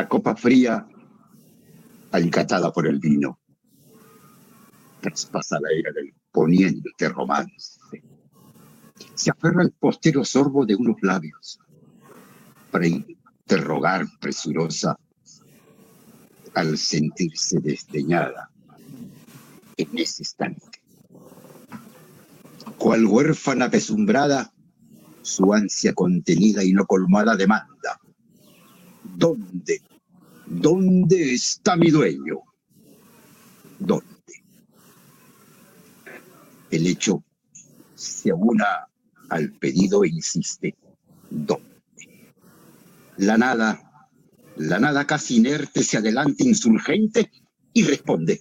la copa fría alicatada por el vino. Traspasa la era del poniente romance. Se aferra al postero sorbo de unos labios para interrogar presurosa al sentirse desdeñada en ese instante. Cual huérfana pesumbrada, su ansia contenida y no colmada demanda. ¿Dónde? ¿Dónde está mi dueño? ¿Dónde? El hecho se aúna al pedido e insiste. ¿Dónde? La nada, la nada casi inerte se adelanta insurgente y responde.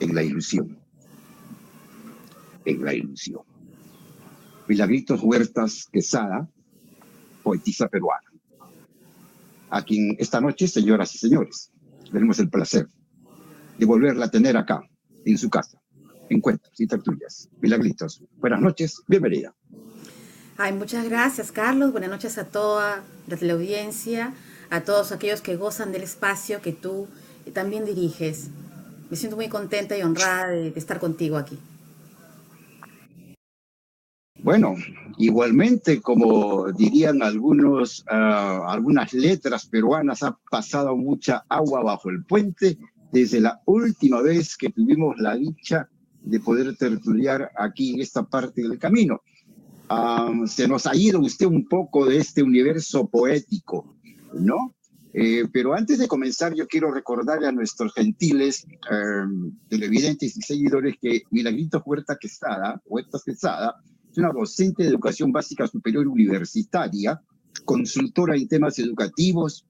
En la ilusión. En la ilusión. Milagritos Huertas Quesada, poetisa peruana, a quien esta noche, señoras y señores, tenemos el placer de volverla a tener acá, en su casa. Encuentros y tertulias. Milagritos, buenas noches, bienvenida. Ay, muchas gracias, Carlos. Buenas noches a toda la teleaudiencia, a todos aquellos que gozan del espacio que tú también diriges. Me siento muy contenta y honrada de, estar contigo aquí. Bueno, igualmente, como dirían algunos, ah, algunas letras peruanas, ha pasado mucha agua bajo el puente desde la última vez que tuvimos la dicha de poder tertuliar aquí en esta parte del camino se nos ha ido usted un poco de este universo poético, ¿no? Eh, pero antes de comenzar, yo quiero recordarle a nuestros gentiles em, televidentes y seguidores que Milagrito Huerta Quesada, Huerta Quesada, una docente de educación básica superior universitaria, consultora en temas educativos,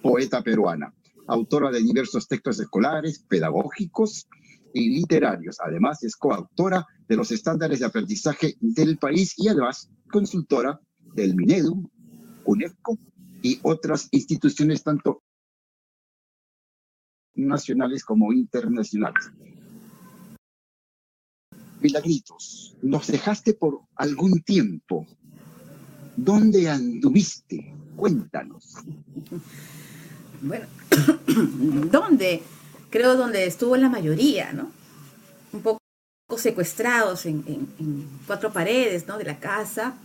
poeta peruana, autora de diversos textos escolares, pedagógicos, y literarios. Además, es coautora de los estándares de aprendizaje del país y además consultora del Minedu, UNESCO y otras instituciones tanto nacionales como internacionales. Milagritos, nos dejaste por algún tiempo. ¿Dónde anduviste? Cuéntanos. Bueno, ¿dónde? creo, donde estuvo la mayoría, ¿no? Un poco secuestrados en, cuatro paredes, ¿no? De la casa,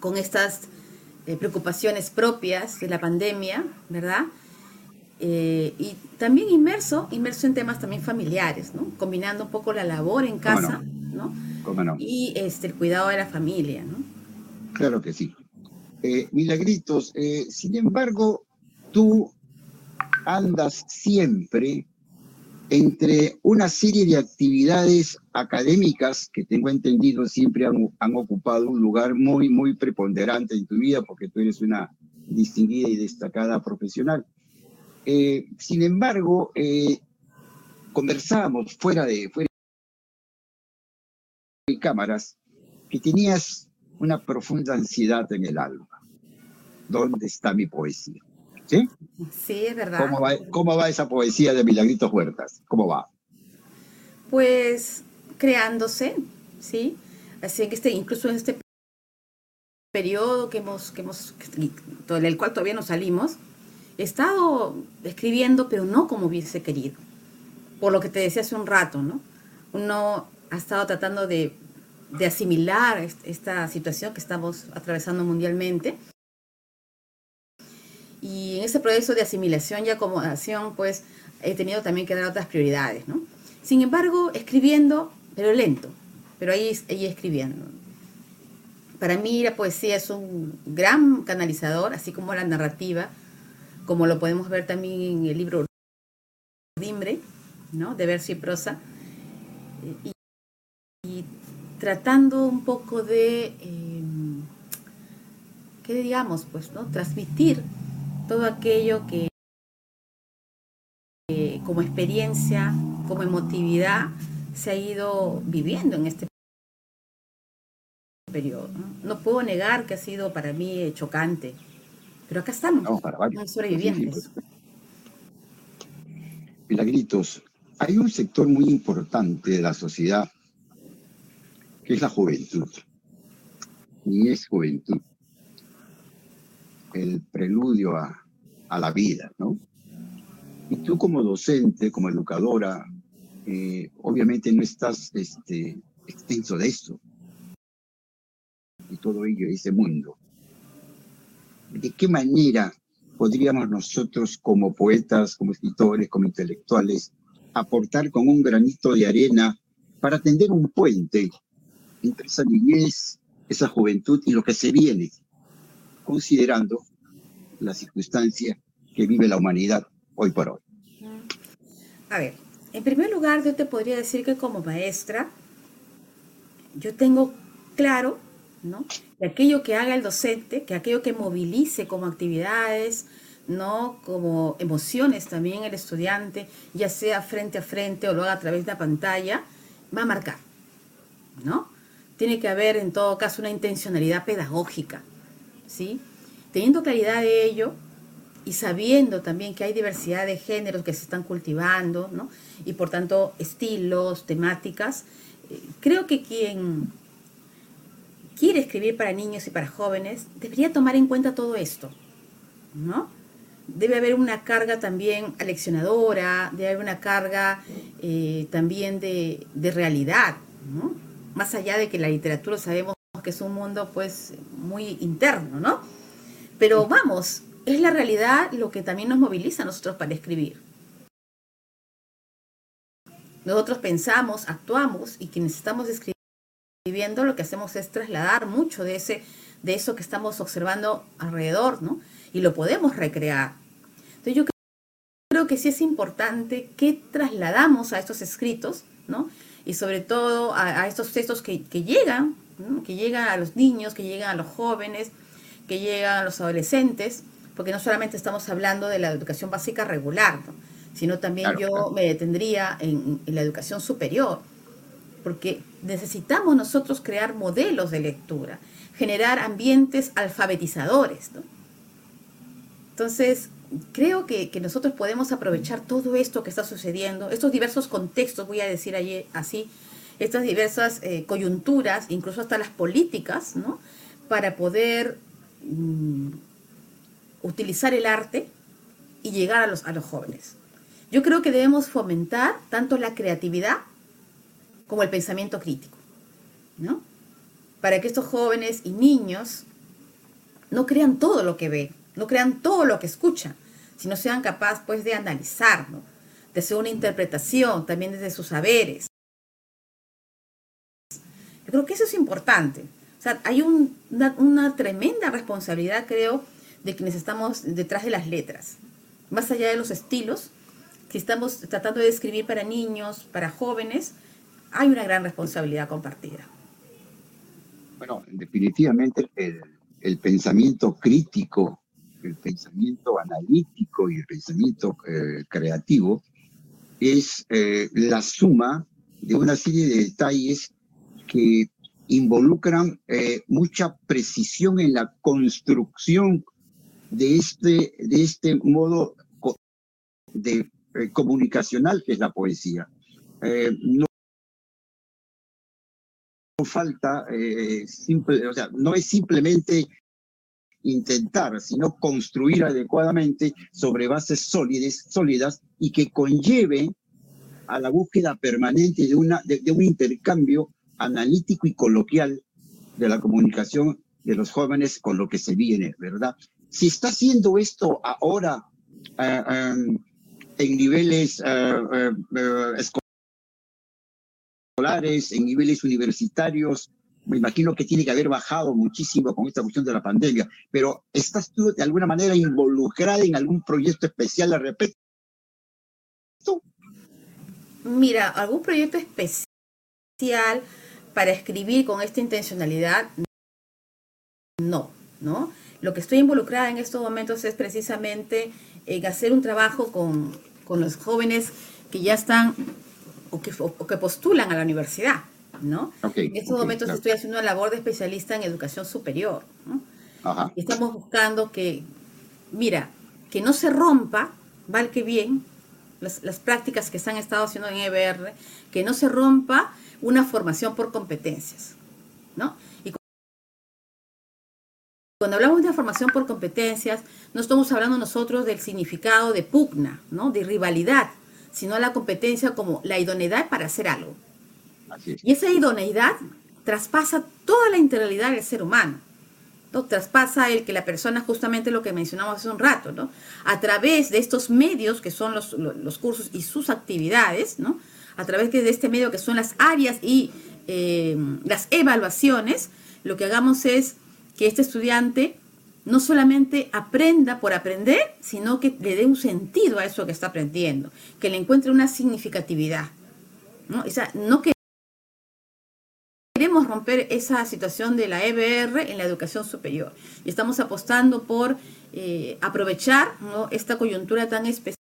con estas eh, preocupaciones propias de la pandemia, ¿verdad? Eh, y también inmerso, inmerso en temas también familiares, ¿no? Combinando un poco la labor en casa, no? Y este, el cuidado de la familia, ¿no? Claro que sí. Eh, milagritos, sin embargo, tú andas siempre entre una serie de actividades académicas que tengo entendido siempre han, ocupado un lugar muy, muy preponderante en tu vida porque tú eres una distinguida y destacada profesional. Eh, sin embargo, eh, conversábamos fuera de, fuera de cámaras que tenías una profunda ansiedad en el alma. ¿Dónde está mi poesía? ¿Sí? Sí, es verdad. ¿Cómo va, esa poesía de Milagritos Huertas? ¿Cómo va? Pues creándose, ¿sí? Así que este, incluso en este periodo que hemos, que hemos, el cual todavía no salimos, he estado escribiendo, pero no como hubiese querido. Por lo que te decía hace un rato, ¿no? Uno ha estado tratando de, asimilar esta situación que estamos atravesando mundialmente y en ese proceso de asimilación y acomodación, pues he tenido también que dar otras prioridades, ¿no? Sin embargo, escribiendo, pero lento, pero ahí, ahí escribiendo. Para mí la poesía es un gran canalizador, así como la narrativa, como lo podemos ver también en el libro Dimbre, ¿no? De verso y prosa. Y, tratando un poco de, eh, ¿qué digamos? Pues, ¿no? Transmitir todo aquello que como experiencia, como emotividad, se ha ido viviendo en este periodo. ¿no? puedo negar que ha sido para mí chocante, pero acá estamos, no, para sobrevivientes. Milagritos, hay un sector muy importante de la sociedad que es la juventud. Y es juventud. el preludio a, a la vida, ¿no? Y tú como docente, como educadora, eh, obviamente no estás este, extenso de esto. Y todo ello, ese mundo. ¿De qué manera podríamos nosotros como poetas, como escritores, como intelectuales, aportar con un granito de arena para tender un puente entre esa niñez, esa juventud y lo que se viene, considerando la circunstancia que vive la humanidad hoy por hoy. A ver, en primer lugar yo te podría decir que como maestra, yo tengo claro, ¿no? Que aquello que haga el docente, que aquello que movilice como actividades, ¿no? Como emociones también el estudiante, ya sea frente a frente o lo haga a través de la pantalla, va a marcar, ¿no? Tiene que haber en todo caso una intencionalidad pedagógica, ¿sí? Teniendo claridad de ello, y sabiendo también que hay diversidad de géneros que se están cultivando, ¿no? y por tanto estilos, temáticas, eh, creo que quien quiere escribir para niños y para jóvenes debería tomar en cuenta todo esto, ¿no? Debe haber una carga también aleccionadora, debe haber una carga eh, también de, de realidad, ¿no? Más allá de que la literatura sabemos que es un mundo pues muy interno, ¿no? Pero vamos, es la realidad lo que también nos moviliza a nosotros para escribir. Nosotros pensamos, actuamos y quienes estamos escribiendo lo que hacemos es trasladar mucho de, ese, de eso que estamos observando alrededor, ¿no? Y lo podemos recrear. Entonces yo creo que sí es importante que trasladamos a estos escritos, ¿no? Y sobre todo a, estos textos que, llegan, que llegan a los niños, que llegan a los jóvenes, que llegan a los adolescentes, porque no solamente estamos hablando de la educación básica regular, sino también yo me detendría en, la educación superior, porque necesitamos nosotros crear modelos de lectura, generar ambientes alfabetizadores. Entonces, creo que, nosotros podemos aprovechar todo esto que está sucediendo, estos diversos contextos, voy a decir allí, así, estas diversas eh, coyunturas, incluso hasta las políticas, ¿no? para poder mm, utilizar el arte y llegar a los, a los jóvenes. Yo creo que debemos fomentar tanto la creatividad como el pensamiento crítico, ¿no? Para que estos jóvenes y niños no crean todo lo que ven, no crean todo lo que escuchan, sino sean capaces pues de analizar, de hacer una interpretación también desde sus saberes. Yo creo que eso es importante. O sea, hay una, una tremenda responsabilidad, creo, de quienes estamos detrás de las letras. Más allá de los estilos, que estamos tratando de escribir para niños, para jóvenes, hay una gran responsabilidad compartida. Bueno, definitivamente el, pensamiento crítico, el pensamiento analítico y el pensamiento eh, creativo es eh, la suma de una serie de detalles que involucran eh, mucha precisión en la construcción de este, de este modo de, comunicacional que es la poesía. No falta, eh, o sea, no es simplemente intentar, sino construir adecuadamente sobre bases sólidas, sólidas y que conlleve a la búsqueda permanente de, una, de un intercambio analítico y coloquial de la comunicación de los jóvenes con lo que se viene, ¿verdad? Si está haciendo esto ahora eh, em, en niveles eh, eh, escolares, en niveles universitarios, me imagino que tiene que haber bajado muchísimo con esta cuestión de la pandemia, pero ¿estás tú de alguna manera involucrada en algún proyecto especial al respecto? Mira, algún proyecto especial para escribir con esta intencionalidad, no, ¿no? Lo que estoy involucrada en estos momentos es precisamente en hacer un trabajo con, los jóvenes que ya están o que, que, postulan a la universidad, ¿no? en estos momentos estoy haciendo una labor de especialista en educación superior, Y estamos buscando que, mira, que no se rompa, vale que bien, las, las, prácticas que se han estado haciendo en EBR, que no se rompa una formación por competencias, ¿no? Cuando hablamos de formación por competencias, no estamos hablando nosotros del significado de pugna, ¿no? de rivalidad, sino la competencia como la idoneidad para hacer algo. Y esa idoneidad traspasa toda la integralidad del ser humano. ¿no? Traspasa el que la persona, justamente lo que mencionamos hace un rato, ¿no? a través de estos medios que son los, los cursos y sus actividades, ¿no? a través de este medio que son las áreas y eh, las evaluaciones, lo que hagamos es que este estudiante no solamente aprenda por aprender, sino que le dé un sentido a eso que está aprendiendo, que le encuentre una significatividad. ¿no? no queremos romper esa situación de la EBR en la educación superior y estamos apostando por eh, aprovechar esta coyuntura tan especial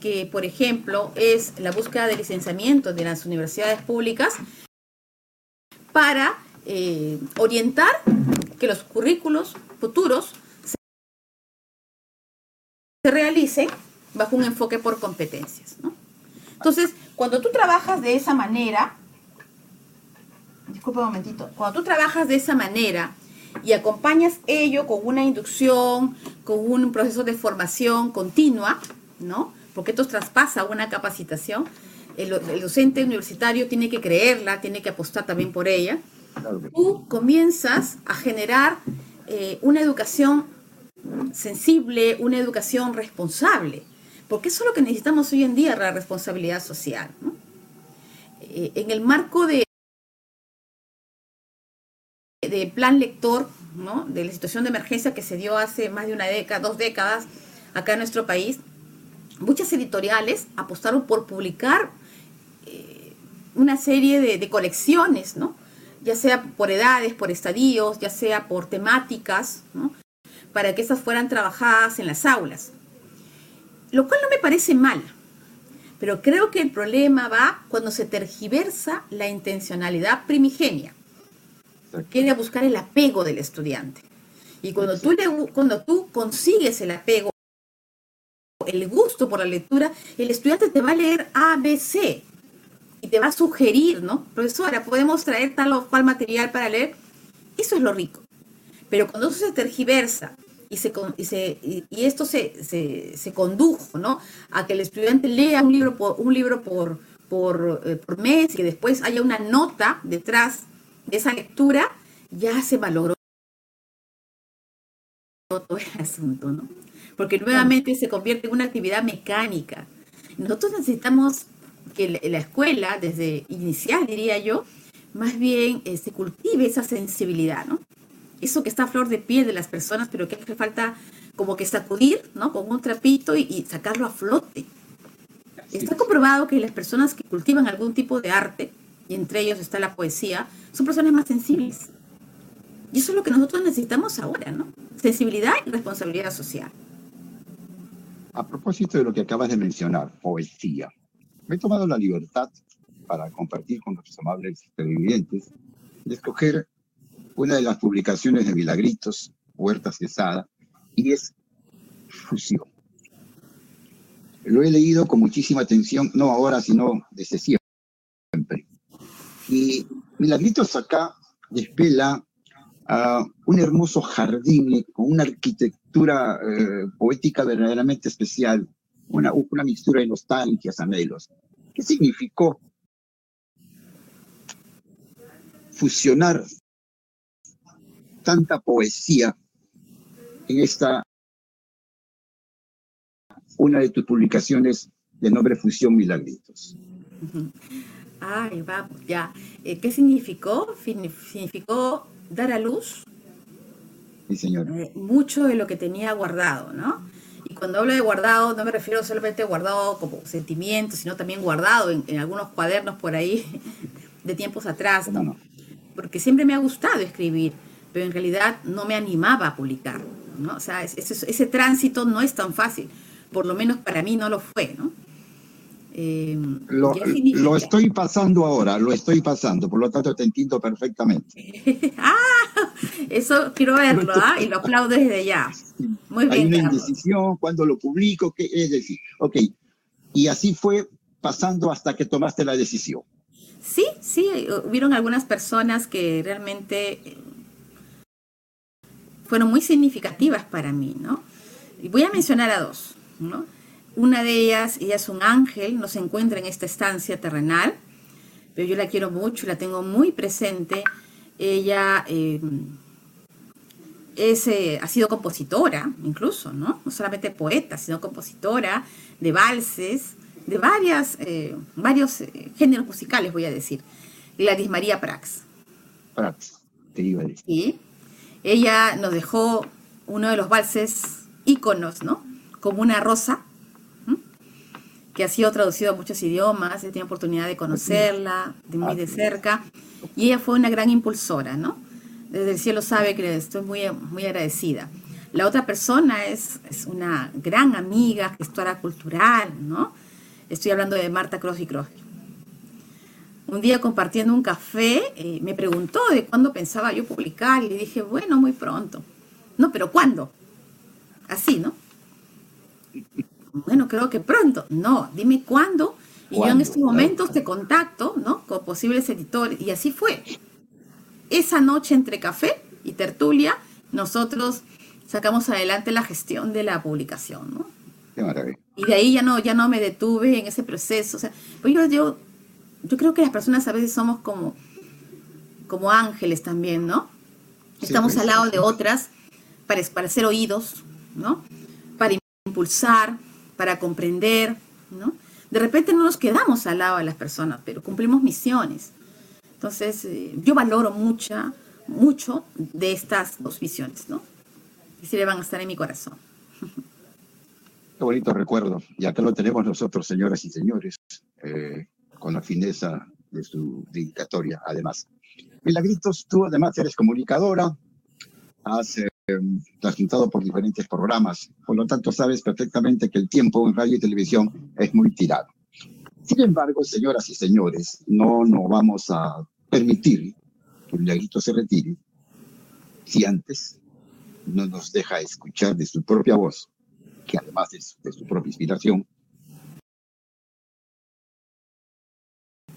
que, por ejemplo, es la búsqueda de licenciamiento de las universidades públicas para eh, orientar que los currículos futuros se realicen bajo un enfoque por competencias. Entonces, cuando tú trabajas de esa manera, disculpa un momentito, cuando tú trabajas de esa manera y acompañas ello con una inducción, con un proceso de formación continua, ¿no? Porque esto traspasa una capacitación, el docente universitario tiene que creerla, tiene que apostar también por ella, tú comienzas a generar eh, una educación sensible, una educación responsable, porque eso es lo que necesitamos hoy en día, la responsabilidad social. Eh, en el marco de, de plan lector, de la situación de emergencia que se dio hace más de una década, dos décadas acá en nuestro país, muchas editoriales apostaron por publicar eh, una serie de colecciones, ¿no? Ya sea por edades, por estadios, ya sea por temáticas, para que esas fueran trabajadas en las aulas. Lo cual no me parece mal, pero creo que el problema va cuando se tergiversa la intencionalidad primigenia. Quiere buscar el apego del estudiante. Y cuando tú, le, cuando tú consigues el apego, el gusto por la lectura, el estudiante te va a leer ABC, y te va a sugerir, ¿no? Profesora, podemos traer tal o cual material para leer. Eso es lo rico. Pero cuando eso se tergiversa y, se, y, esto se, se, condujo, ¿no? A que el estudiante lea un libro por, un libro por, por, eh, por mes y que después haya una nota detrás de esa lectura, ya se valoró todo el asunto, ¿no? Porque nuevamente se convierte en una actividad mecánica. Nosotros necesitamos que la escuela, desde inicial diría yo, más bien eh, se cultive esa sensibilidad, ¿no? Eso que está a flor de piel de las personas, pero que hace falta como que sacudir, ¿no? Con un trapito y, sacarlo a flote. Está comprobado que las personas que cultivan algún tipo de arte, y entre ellos está la poesía, son personas más sensibles. Y eso es lo que nosotros necesitamos ahora, ¿no? Sensibilidad y responsabilidad social. A propósito de lo que acabas de mencionar, poesía. Me he tomado la libertad para compartir con nuestros amables televidentes de escoger una de las publicaciones de Milagritos, Huerta Cesada, y es Fusión. Lo he leído con muchísima atención, no ahora, sino desde siempre. Y Milagritos acá despela un hermoso jardín con una arquitectura eh, poética verdaderamente especial, una, una mixtura de nostalgias, anhelos. ¿Qué significó fusionar tanta poesía en esta, una de tus publicaciones de nombre Fusión Milagritos? Ay, vamos, ya. Eh, ¿Qué significó? Significó dar a luz sí, señor. Eh, mucho de lo que tenía guardado, ¿no? Cuando hablo de guardado, no me refiero solamente a guardado como sentimientos, sino también guardado en, algunos cuadernos por ahí de tiempos atrás, ¿no? Porque siempre me ha gustado escribir, pero en realidad no me animaba a publicar, ¿no? O sea, ese, ese tránsito no es tan fácil, por lo menos para mí no lo fue, ¿no? Eh, lo, lo, estoy pasando ahora, lo estoy pasando, por lo tanto te entiendo perfectamente. ah, eso quiero verlo, ¿ah? Y lo aplaudo desde ya. Muy bien. Hay una indecisión, cuando lo publico, ¿qué es decir? Ok, y así fue pasando hasta que tomaste la decisión. Sí, sí, hubieron algunas personas que realmente fueron muy significativas para mí, ¿no? Y voy a mencionar a dos, ¿no? Una de ellas, ella es un ángel, no se encuentra en esta estancia terrenal, pero yo la quiero mucho, la tengo muy presente. Ella eh, es, eh, ha sido compositora, incluso, ¿no? No solamente poeta, sino compositora de valses, de varias, eh, varios géneros musicales, voy a decir. Gladys María Prax. Prax, te iba a decir. Sí. Ella nos dejó uno de los valses íconos, ¿no? Como una rosa, que ha sido traducido a muchos idiomas, he tenido oportunidad de conocerla de muy de cerca, y ella fue una gran impulsora, ¿no? Desde el cielo sabe que estoy muy, muy agradecida. La otra persona es, es una gran amiga, gestora cultural, ¿no? Estoy hablando de Marta Crosby Crosby. Un día compartiendo un café, eh, me preguntó de cuándo pensaba yo publicar y le dije, bueno, muy pronto. No, pero ¿cuándo? Así, ¿no? Bueno, creo que pronto. No, dime cuándo. Y yo en estos momentos te contacto, ¿no? Con posibles editores. Y así fue. Esa noche entre café y tertulia, nosotros sacamos adelante la gestión de la publicación, ¿no? Qué maravilla. Y de ahí ya no, ya no me detuve en ese proceso. O sea, pues yo, yo, yo creo que las personas a veces somos como, como ángeles también, ¿no? Estamos pues, al lado de otras para, para ser oídos, ¿no? Para impulsar, para comprender, ¿no? De repente no nos quedamos al lado de las personas, pero cumplimos misiones. Entonces, eh, yo valoro mucha, mucho de estas dos visiones, ¿no? Y si le van a estar en mi corazón. Qué bonito recuerdo. Y acá lo tenemos nosotros, señoras y señores, eh, con la fineza de su dedicatoria, además. Milagritos, tú además eres comunicadora, has transmitido por diferentes programas, por lo tanto sabes perfectamente que el tiempo en radio y televisión es muy tirado. Sin embargo, señoras y señores, no nos vamos a permitir que Milagrito se retire si antes no nos deja escuchar de su propia voz, que además es de su propia inspiración,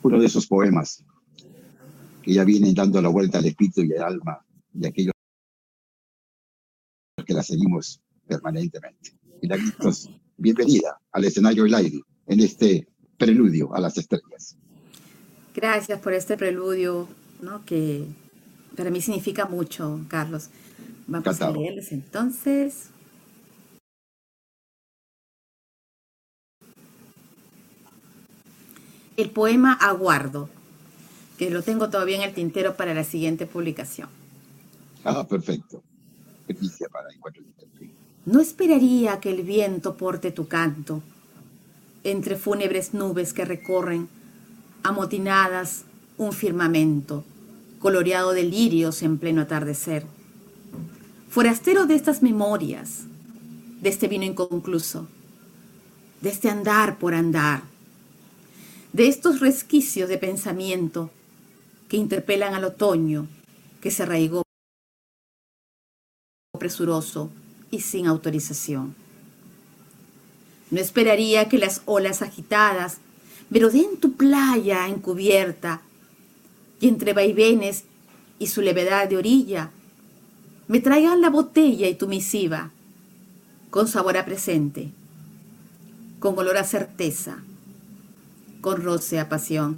uno de esos poemas que ya vienen dando la vuelta al espíritu y al alma de aquellos que la seguimos permanentemente. Milagritos, bienvenida al escenario del aire en este preludio a las estrellas. Gracias por este preludio, ¿no? que para mí significa mucho, Carlos. Vamos a leerles entonces. El poema Aguardo, que lo tengo todavía en el tintero para la siguiente publicación. Ah, perfecto. Para No esperaría que el viento porte tu canto entre fúnebres nubes que recorren amotinadas un firmamento coloreado de lirios en pleno atardecer. Forastero de estas memorias, de este vino inconcluso, de este andar por andar, de estos resquicios de pensamiento que interpelan al otoño que se arraigó presuroso y sin autorización. No esperaría que las olas agitadas den tu playa encubierta y entre vaivenes y su levedad de orilla, me traigan la botella y tu misiva, con sabor a presente, con olor a certeza, con roce a pasión,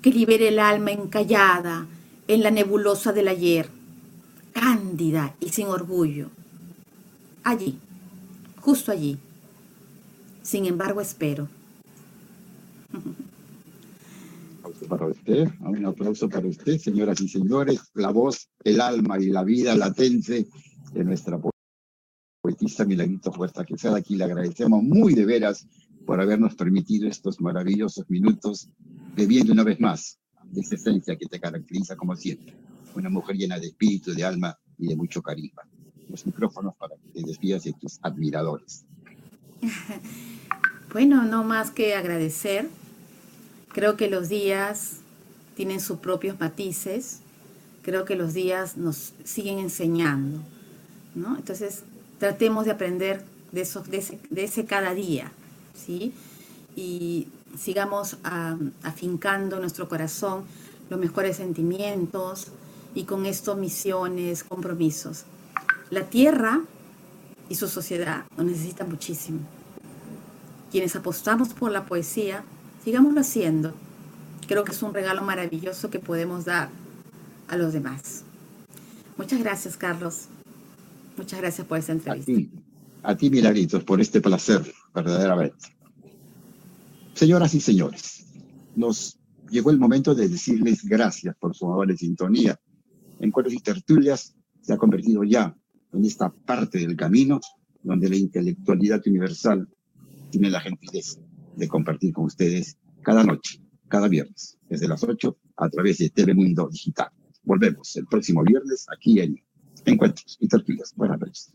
que libere el alma encallada en la nebulosa del ayer, cándida y sin orgullo. Allí, justo allí. Sin embargo, espero para usted, un aplauso para usted, señoras y señores, la voz, el alma y la vida latente de nuestra poetisa Milagrito Fuerza sea Aquí le agradecemos muy de veras por habernos permitido estos maravillosos minutos, bebiendo una vez más de esa esencia que te caracteriza como siempre, una mujer llena de espíritu, de alma y de mucho carisma. Los micrófonos para que te despidas de tus admiradores. Bueno, no más que agradecer Creo que los días tienen sus propios matices, creo que los días nos siguen enseñando, ¿no? Entonces, tratemos de aprender de, esos, de, ese, cada día, ¿sí? Y sigamos afincando en nuestro corazón los mejores sentimientos y con esto misiones, compromisos. La tierra y su sociedad nos necesitan muchísimo. Quienes apostamos por la poesía, sigámoslo haciendo. Creo que es un regalo maravilloso que podemos dar a los demás. Muchas gracias, Carlos. Muchas gracias por esta entrevista. A ti, a ti Milagritos, por este placer, verdaderamente. Señoras y señores, nos llegó el momento de decirles gracias por su amable sintonía. Encuentros y tertulias se ha convertido ya en esta parte del camino donde la intelectualidad universal tiene la gentileza de compartir con ustedes cada noche, cada viernes, desde las 8 a través de TV Mundo Digital. Volvemos el próximo viernes aquí en Encuentros y Tertulias. Buenas noches.